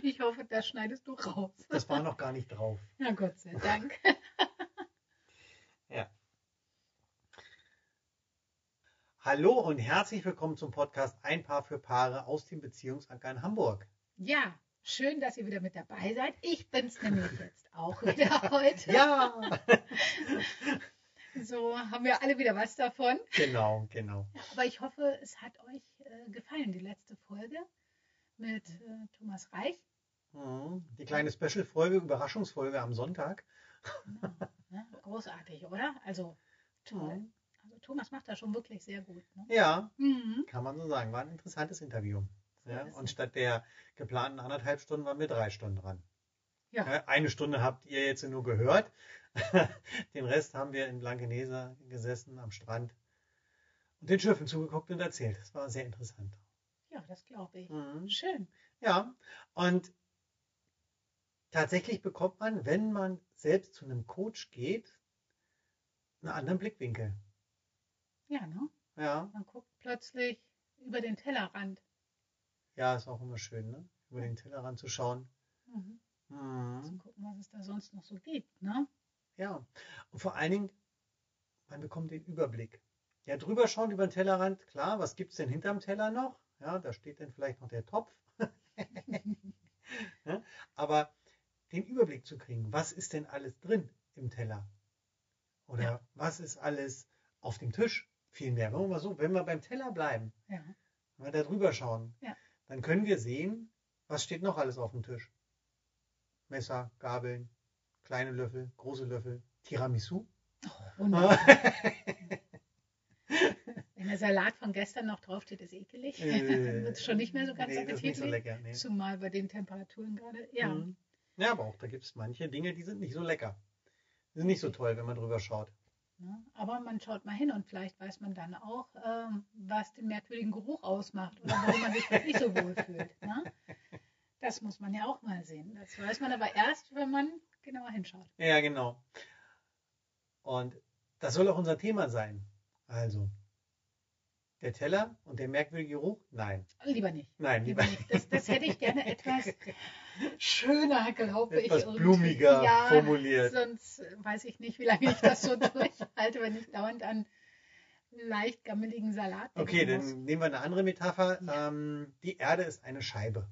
Ich hoffe, das schneidest du raus. Das war noch gar nicht drauf. Na Gott sei Dank. Ja. Hallo und herzlich willkommen zum Podcast Ein Paar für Paare aus dem Beziehungsanker in Hamburg. Ja, schön, dass ihr wieder mit dabei seid. Ich bin's nämlich jetzt auch wieder heute. Ja, So haben wir alle wieder was davon. genau, genau. Aber ich hoffe, es hat euch äh, gefallen, die letzte Folge mit äh, Thomas Reich. Mhm. Die kleine Special-Folge, Überraschungsfolge am Sonntag. Genau, ne? Großartig, oder? Also toll. Mhm. Also Thomas macht das schon wirklich sehr gut. Ne? Ja, Mhm. kann man so sagen. War ein interessantes Interview. Ja, und statt der geplanten anderthalb Stunden waren wir drei Stunden dran. Ja, Eine Stunde habt ihr jetzt nur gehört. Den Rest haben wir in Blankenese gesessen am Strand und den Schiffen zugeguckt und erzählt. Das war sehr interessant. Ja, das glaube ich. Mhm. Schön. Ja, und tatsächlich bekommt man, wenn man selbst zu einem Coach geht, einen anderen Blickwinkel. Ja, ne? Ja, Man guckt plötzlich über den Tellerrand. ja, ist auch immer schön, ne? über den Tellerrand zu schauen. Mhm. Zu Mhm. gucken, was es da sonst noch so gibt. Ne? Ja, und vor allen Dingen, man bekommt den Überblick. Ja, drüber schauen über den Tellerrand, klar, was gibt es denn hinterm Teller noch? Ja, da steht dann vielleicht noch der Topf. ja, aber den Überblick zu kriegen, was ist denn alles drin im Teller? Oder Ja. was ist alles auf dem Tisch? Vielmehr, wenn wir mal so, wenn wir beim Teller bleiben, Ja. wenn wir da drüber schauen, dann können wir sehen, was steht noch alles auf dem Tisch. Messer, Gabeln, kleine Löffel, große Löffel, Tiramisu. Wunderbar. Der Salat von gestern noch draufsteht, ist ekelig. Dann wird es schon nicht mehr so ganz Äh, nee, das ist nicht so appetitlich. lecker. Nee. Zumal bei den Temperaturen gerade. Ja. Mhm. ja, aber auch da gibt es manche Dinge, die sind nicht so lecker. Die sind nicht so toll, wenn man drüber schaut. Aber man schaut mal hin und vielleicht weiß man dann auch, ähm, was den merkwürdigen Geruch ausmacht oder warum man sich nicht so wohl fühlt. Ne? Das muss man ja auch mal sehen. Das weiß man aber erst, wenn man genauer hinschaut. Ja, genau. Und das soll auch unser Thema sein. Also, der Teller und der merkwürdige Geruch? Nein. Lieber nicht. Nein, Lieber lieber nicht. Das, das hätte ich gerne etwas schöner, glaube ich. etwas blumiger ja, formuliert. Sonst weiß ich nicht, wie lange ich das so durchhalte, wenn ich dauernd an leicht gammeligen Salat denken Okay, muss. dann nehmen wir eine andere Metapher. Ja. Ähm, die Erde ist eine Scheibe.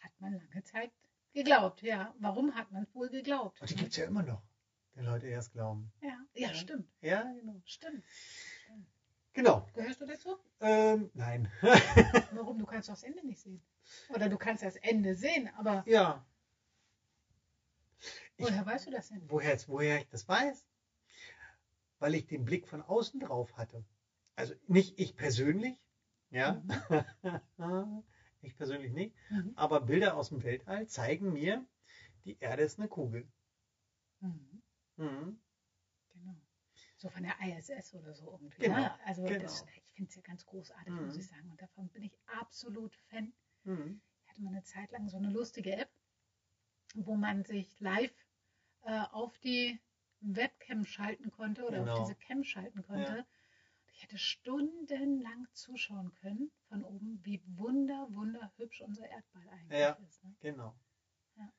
Hat man lange Zeit geglaubt, ja. Warum hat man es wohl geglaubt? Und die gibt es ja immer noch, wenn Leute erst glauben. Ja, ja, Ja. stimmt. Ja, genau. Stimmt. Genau. Gehörst du dazu? Ähm, nein. Warum? Du kannst doch das Ende nicht sehen. Oder du kannst das Ende sehen, aber ja. Ich- woher weißt du das denn? Woher, woher ich das weiß? Weil ich den Blick von außen drauf hatte. Also nicht ich persönlich, ja. ich persönlich nicht. Mhm. Aber Bilder aus dem Weltall zeigen mir, die Erde ist eine Kugel. Mhm. So von der ISS oder so irgendwie. Genau, Ne? Also genau. das, ich finde es ja ganz großartig, Mhm. muss ich sagen. Und davon bin ich absolut Fan. Mhm. Ich hatte mal eine Zeit lang so eine lustige App, wo man sich live äh, auf die Webcam schalten konnte oder Genau. auf diese Cam schalten konnte. Ja. Ich hätte stundenlang zuschauen können von oben, wie wunder, wunderhübsch unser Erdball eigentlich Ja. ist. Ne? Genau. Ja.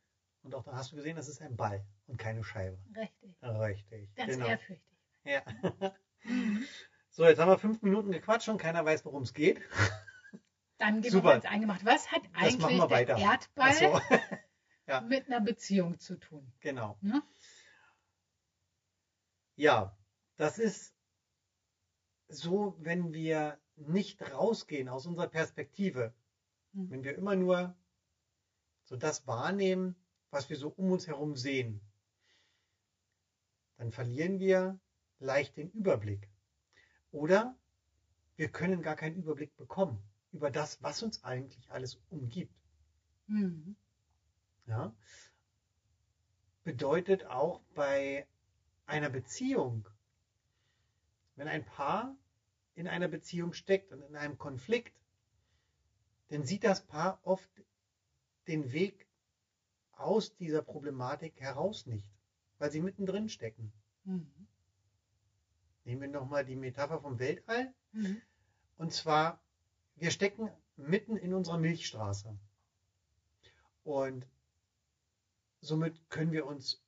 Und auch da hast du gesehen, das ist ein Ball und keine Scheibe. Richtig. Richtig. Ganz genau. ehrfürchtig. Ja. Mhm. So, jetzt haben wir fünf Minuten gequatscht und keiner weiß, worum es geht. Dann gehen Super. wir ins Eingemacht. Was hat eigentlich der weiter. Erdball so. Ja. mit einer Beziehung zu tun? Genau. Ne? Ja, das ist so, wenn wir nicht rausgehen aus unserer Perspektive, Mhm. wenn wir immer nur so das wahrnehmen, was wir so um uns herum sehen, dann verlieren wir leicht den Überblick. Oder wir können gar keinen Überblick bekommen über das, was uns eigentlich alles umgibt. Mhm. Ja? Bedeutet auch bei einer Beziehung, wenn ein Paar in einer Beziehung steckt und in einem Konflikt, dann sieht das Paar oft den Weg aus dieser Problematik heraus nicht, weil sie mittendrin stecken. Mhm. Nehmen wir nochmal die Metapher vom Weltall. Mhm. Und zwar, wir stecken mitten in unserer Milchstraße. Und somit können wir uns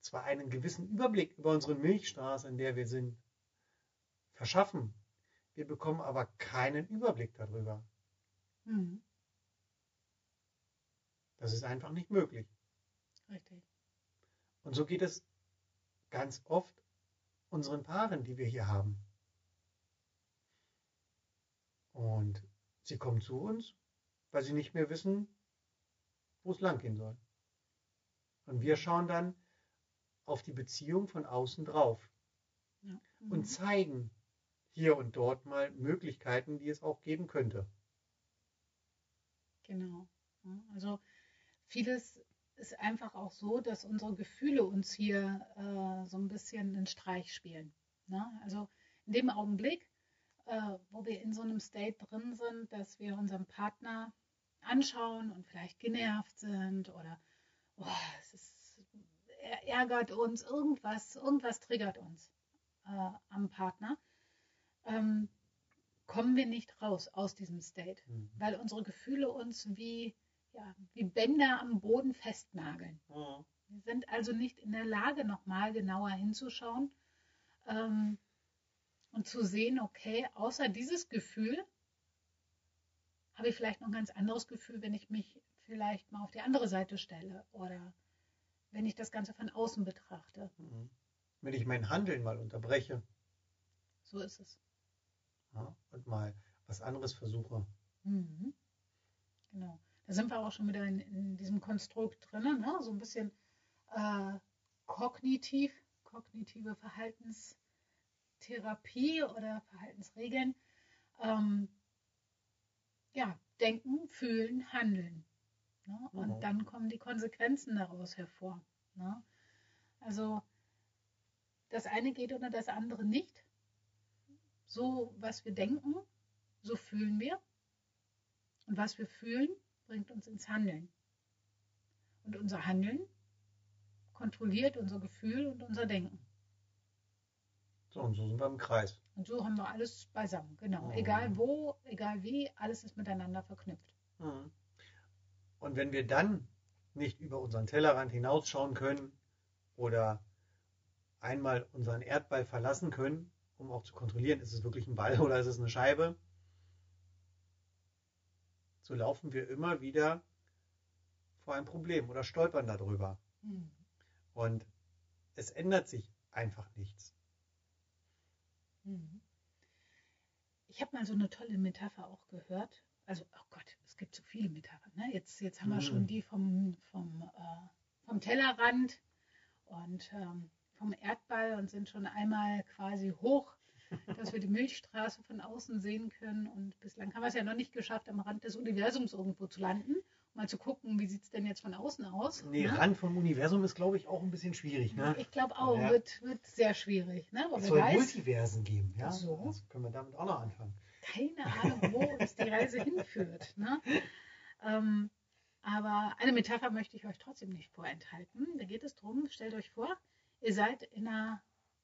zwar einen gewissen Überblick über unsere Milchstraße, in der wir sind, verschaffen. Wir bekommen aber keinen Überblick darüber. Mhm. Das ist einfach nicht möglich. Richtig. Und so geht es ganz oft unseren Paaren, die wir hier haben. Und sie kommen zu uns, weil sie nicht mehr wissen, wo es lang gehen soll. Und wir schauen dann auf die Beziehung von außen drauf Ja. Mhm. und zeigen hier und dort mal Möglichkeiten, die es auch geben könnte. Genau. Also vieles ist einfach auch so, dass unsere Gefühle uns hier äh, so ein bisschen einen Streich spielen. Ne? Also in dem Augenblick, äh, wo wir in so einem State drin sind, dass wir unseren Partner anschauen und vielleicht genervt sind oder oh, es ist, er ärgert uns, irgendwas, irgendwas triggert uns äh, am Partner, ähm, kommen wir nicht raus aus diesem State Mhm. weil unsere Gefühle uns wie, ja, wie Bänder am Boden festnageln. Mhm. Wir sind also nicht in der Lage, nochmal genauer hinzuschauen ähm, und zu sehen, okay, außer dieses Gefühl habe ich vielleicht noch ein ganz anderes Gefühl, wenn ich mich vielleicht mal auf die andere Seite stelle oder wenn ich das Ganze von außen betrachte. Mhm. Wenn ich mein Handeln mal unterbreche So ist es. ja, und mal was anderes versuche. Mhm. Genau. Da sind wir auch schon wieder in, in diesem Konstrukt drin, ne? so ein bisschen äh, kognitiv, kognitive Verhaltenstherapie oder Verhaltensregeln. Ähm, ja, denken, fühlen, handeln. Ne? Und Mhm. dann kommen die Konsequenzen daraus hervor. Ne? Also das eine geht ohne das andere nicht. So, was wir denken, so fühlen wir. Und was wir fühlen, bringt uns ins Handeln. Und unser Handeln kontrolliert unser Gefühl und unser Denken. So, und so sind wir im Kreis. Und so haben wir alles beisammen. Genau. Mhm. Egal wo, egal wie, alles ist miteinander verknüpft. Mhm. Und wenn wir dann nicht über unseren Tellerrand hinausschauen können oder einmal unseren Erdball verlassen können, um auch zu kontrollieren, ist es wirklich ein Ball oder ist es eine Scheibe, so laufen wir immer wieder vor ein Problem oder stolpern darüber. Mhm. Und es ändert sich einfach nichts. Mhm. Ich habe mal so eine tolle Metapher auch gehört. Also, oh Gott, es gibt so viele Metaphern. Ne? Jetzt, jetzt haben wir Mhm. schon die vom, vom, äh, vom Tellerrand und ähm, vom Erdball und sind schon einmal quasi hoch, dass wir die Milchstraße von außen sehen können. Und bislang haben wir es ja noch nicht geschafft, am Rand des Universums irgendwo zu landen. Um mal zu gucken, wie sieht es denn jetzt von außen aus. Nee, ne? Rand vom Universum ist, glaube ich, auch ein bisschen schwierig. Ne? Ich glaube auch, Ja. wird, wird sehr schwierig. Ne? Aber Es soll weiß, Multiversen geben. Ja? So. Also können wir damit auch noch anfangen. keine Ahnung, wo uns die Reise hinführt. Ne? Ähm, aber eine Metapher möchte ich euch trotzdem nicht vorenthalten. Da geht es darum, stellt euch vor, ihr seid in einer,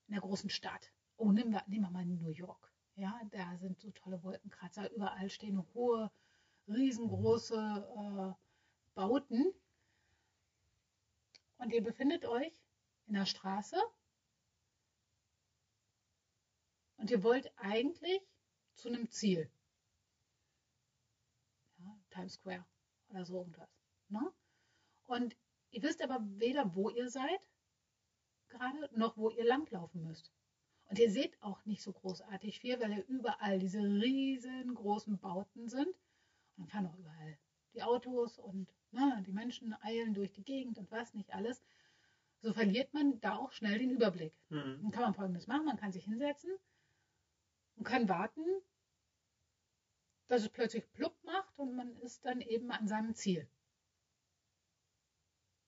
in einer großen Stadt. Oh, nehmen wir, nehmen wir mal New York. Ja, da sind so tolle Wolkenkratzer, überall stehen hohe, riesengroße äh, Bauten. Und ihr befindet euch in der Straße und ihr wollt eigentlich zu einem Ziel. Ja, Times Square oder so irgendwas. Ne? Und ihr wisst aber weder, wo ihr seid, gerade, noch wo ihr langlaufen müsst. Und ihr seht auch nicht so großartig viel, weil ja überall diese riesengroßen Bauten sind. Und dann fahren auch überall die Autos und ne, die Menschen eilen durch die Gegend und was nicht alles. So verliert man da auch schnell den Überblick. Mhm. Dann kann man folgendes machen: Man kann sich hinsetzen und kann warten, dass es plötzlich plupp macht und man ist dann eben an seinem Ziel.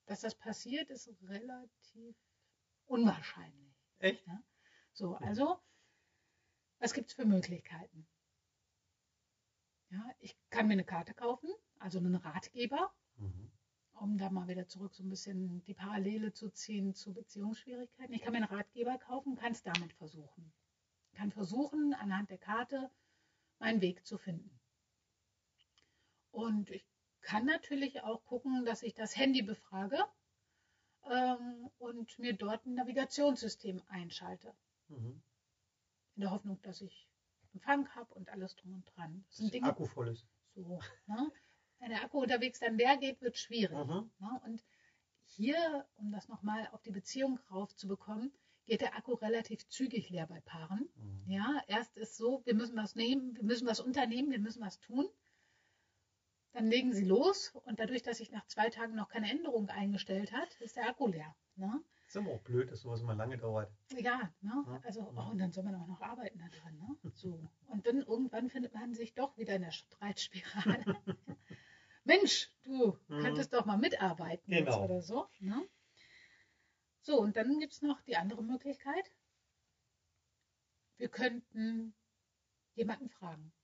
Dass das passiert, ist relativ unwahrscheinlich. Echt? So, also, was gibt es für Möglichkeiten? Ja, ich kann mir eine Karte kaufen, also einen Ratgeber, Mhm. um da mal wieder zurück so ein bisschen die Parallele zu ziehen zu Beziehungsschwierigkeiten. Ich kann mir einen Ratgeber kaufen, kann es damit versuchen. Kann versuchen, anhand der Karte meinen Weg zu finden. Und ich kann natürlich auch gucken, dass ich das Handy befrage ähm, und mir dort ein Navigationssystem einschalte. Mhm. In der Hoffnung, dass ich Empfang habe und alles drum und dran. Das sind Dinge, Akku voll ist. So, ne? Wenn der Akku unterwegs dann leer geht, wird es schwierig. Mhm. Ne? Und hier, um das nochmal auf die Beziehung raufzubekommen, geht der Akku relativ zügig leer bei Paaren. Mhm. Ja, erst ist so, wir müssen was nehmen, wir müssen was unternehmen, wir müssen was tun. Dann legen sie los und dadurch, dass sich nach zwei Tagen noch keine Änderung eingestellt hat, ist der Akku leer. Ne? Ist aber auch blöd, dass sowas immer lange dauert. Ja, ne? also oh, und dann soll man auch noch arbeiten da dran. Ne? So. Und dann irgendwann findet man sich doch wieder in der Streitspirale. Mensch, du mhm. könntest doch mal mitarbeiten genau. oder so. Ne? So, und dann gibt es noch die andere Möglichkeit. Wir könnten jemanden fragen.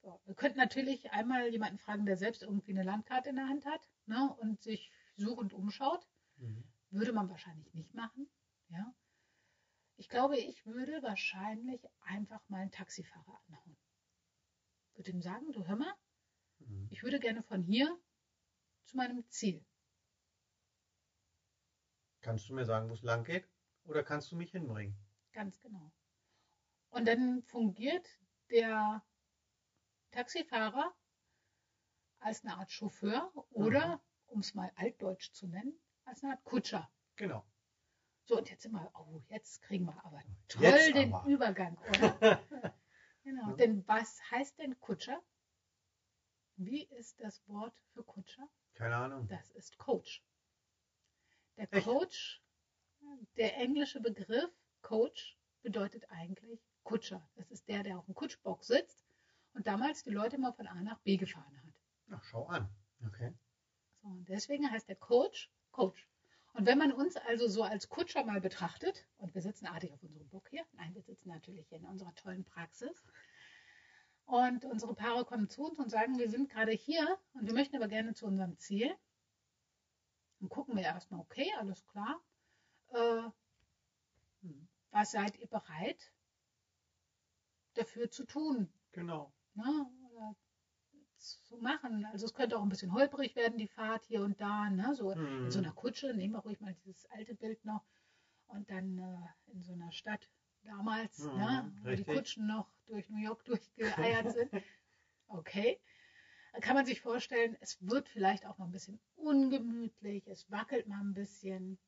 So, wir könnten natürlich einmal jemanden fragen, der selbst irgendwie eine Landkarte in der Hand hat ne, und sich suchend umschaut. Mhm. Würde man wahrscheinlich nicht machen. Ja. Ich glaube, ich würde wahrscheinlich einfach mal einen Taxifahrer anhauen. Würde ihm sagen, du hör mal, mhm. ich würde gerne von hier zu meinem Ziel. Kannst du mir sagen, wo es lang geht? Oder kannst du mich hinbringen? Ganz genau. Und dann fungiert der Taxifahrer als eine Art Chauffeur oder, mhm. um es mal altdeutsch zu nennen, Art Kutscher. Genau. So, und jetzt sind wir, oh, jetzt kriegen wir aber toll jetzt den aber. Übergang, oder? genau. Ja. Denn was heißt denn Kutscher? Wie ist das Wort für Kutscher? Keine Ahnung. Das ist Coach. Der Echt? Coach, der englische Begriff Coach bedeutet eigentlich Kutscher. Das ist der, der auf dem Kutschbock sitzt und damals die Leute immer von A nach B gefahren hat. Ach, schau an. Okay. So, und deswegen heißt der Coach Coach. Und wenn man uns also so als Kutscher mal betrachtet, und wir sitzen artig auf unserem Bock hier, nein, wir sitzen natürlich hier in unserer tollen Praxis, und unsere Paare kommen zu uns und sagen, wir sind gerade hier und wir möchten aber gerne zu unserem Ziel. Dann gucken wir erstmal, okay, alles klar. Äh, was seid ihr bereit dafür zu tun? Genau. Ne? Zu machen. Also es könnte auch ein bisschen holprig werden, die Fahrt hier und da. Ne? So hm. in so einer Kutsche, nehmen wir ruhig mal dieses alte Bild noch. Und dann äh, in so einer Stadt damals, hm, ne? wo die Kutschen noch durch New York durchgeeiert sind. Okay. Dann kann man sich vorstellen, es wird vielleicht auch mal ein bisschen ungemütlich, es wackelt mal ein bisschen.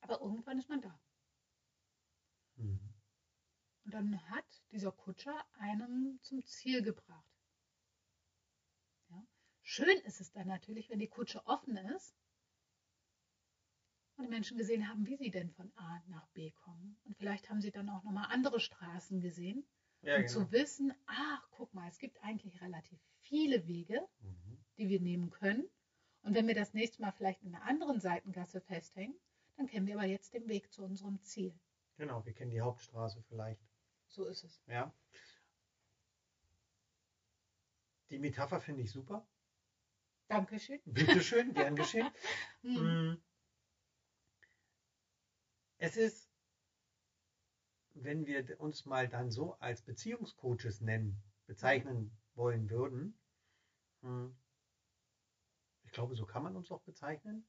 Aber irgendwann ist man da. Hm. Und dann hat dieser Kutscher einen zum Ziel gebracht. Schön ist es dann natürlich, wenn die Kutsche offen ist und die Menschen gesehen haben, wie sie denn von A nach B kommen. Und vielleicht haben sie dann auch nochmal andere Straßen gesehen. Ja, und genau. zu wissen, ach, guck mal, es gibt eigentlich relativ viele Wege, mhm. die wir nehmen können. Und wenn wir das nächste Mal vielleicht in einer anderen Seitengasse festhängen, dann kennen wir aber jetzt den Weg zu unserem Ziel. Genau, wir kennen die Hauptstraße vielleicht. So ist es. Ja. Die Metapher finde ich super. Dankeschön. Bitteschön, gern geschehen. Hm. Mm. Es ist, wenn wir uns mal dann so als Beziehungscoaches nennen, bezeichnen wollen würden, hm. ich glaube, so kann man uns auch bezeichnen.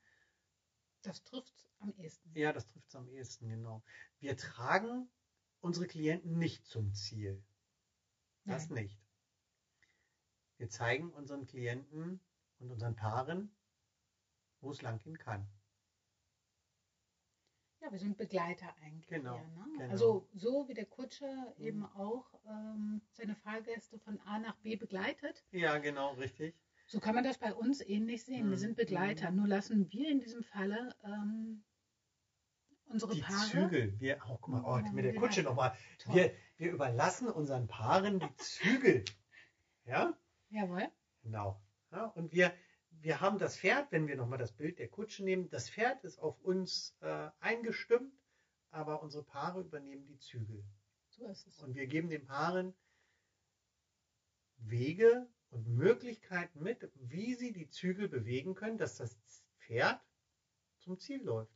Das trifft es am ehesten. Ja, das trifft es am ehesten, genau. Wir tragen unsere Klienten nicht zum Ziel. Das Nein. nicht. Wir zeigen unseren Klienten und unseren Paaren, wo es langgehen kann. Ja, wir sind Begleiter eigentlich. Genau, eher, ne? genau. Also so wie der Kutscher mhm. eben auch ähm, seine Fahrgäste von A nach B begleitet. Ja, genau, richtig. So kann man das bei uns ähnlich sehen. Mhm. Wir sind Begleiter. Mhm. Nur lassen wir in diesem Falle ähm, unsere die Paare. Zügel. Wir, oh, guck mal, oh, mit der Kutsche nochmal. Wir, wir überlassen unseren Paaren die Zügel. Ja? Jawohl. Genau. Ja, und wir, wir haben das Pferd, wenn wir nochmal das Bild der Kutsche nehmen, das Pferd ist auf uns äh, eingestimmt, aber unsere Paare übernehmen die Zügel. So ist es. Und wir geben den Paaren Wege und Möglichkeiten mit, wie sie die Zügel bewegen können, dass das Pferd zum Ziel läuft.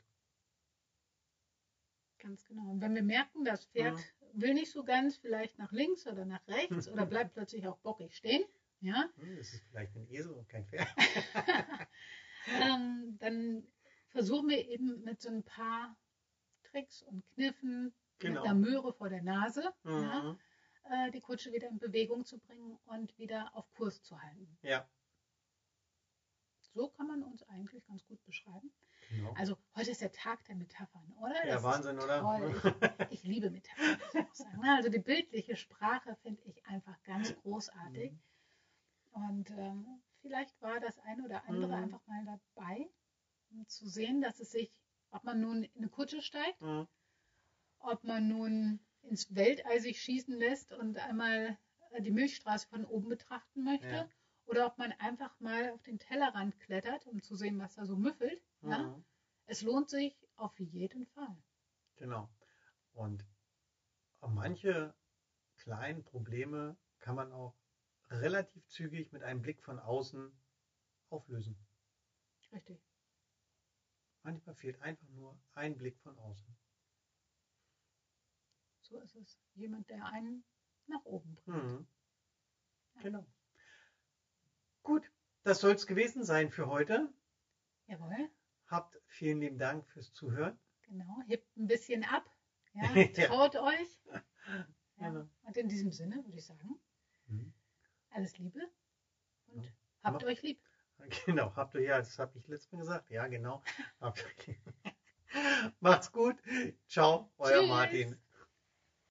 Ganz genau. Und wenn wir merken, das Pferd mhm. will nicht so ganz, vielleicht nach links oder nach rechts oder bleibt plötzlich auch bockig stehen, Ja? Hm, Das ist vielleicht ein Esel und kein Pferd. ähm, dann versuchen wir eben mit so ein paar Tricks und Kniffen, Genau. mit einer Möhre vor der Nase, ja, Mhm. äh, die Kutsche wieder in Bewegung zu bringen und wieder auf Kurs zu halten. Ja, So kann man uns eigentlich ganz gut beschreiben. genau. Also heute ist der Tag der Metaphern, oder? Ja, Das Wahnsinn, oder? Ich, ich liebe Metaphern. Also die bildliche Sprache finde ich einfach ganz großartig. Mhm. Und ähm, vielleicht war das ein oder andere Mhm. einfach mal dabei, um zu sehen, dass es sich, ob man nun in eine Kutsche steigt, Mhm. ob man nun ins Weltall sich schießen lässt und einmal äh, die Milchstraße von oben betrachten möchte, Ja. oder ob man einfach mal auf den Tellerrand klettert, um zu sehen, was da so müffelt. Ja? Mhm. Es lohnt sich auf jeden Fall. Genau. Und manche kleinen Probleme kann man auch relativ zügig mit einem Blick von außen auflösen. Richtig. Manchmal fehlt einfach nur ein Blick von außen. So ist es. Jemand, der einen nach oben bringt. Mhm. Genau. Gut, das soll es gewesen sein für heute. Jawohl, Habt vielen lieben Dank fürs Zuhören. genau. Hebt ein bisschen ab. Ja? Ja. Traut euch. Ja. Genau. Und in diesem Sinne würde ich sagen. Alles Liebe und Ja. habt Ma- euch lieb. Genau, habt ihr ja, das habe ich letztes Mal gesagt. Ja, genau. Habt ihr- Macht's gut. Ciao, euer Tschüss. Martin.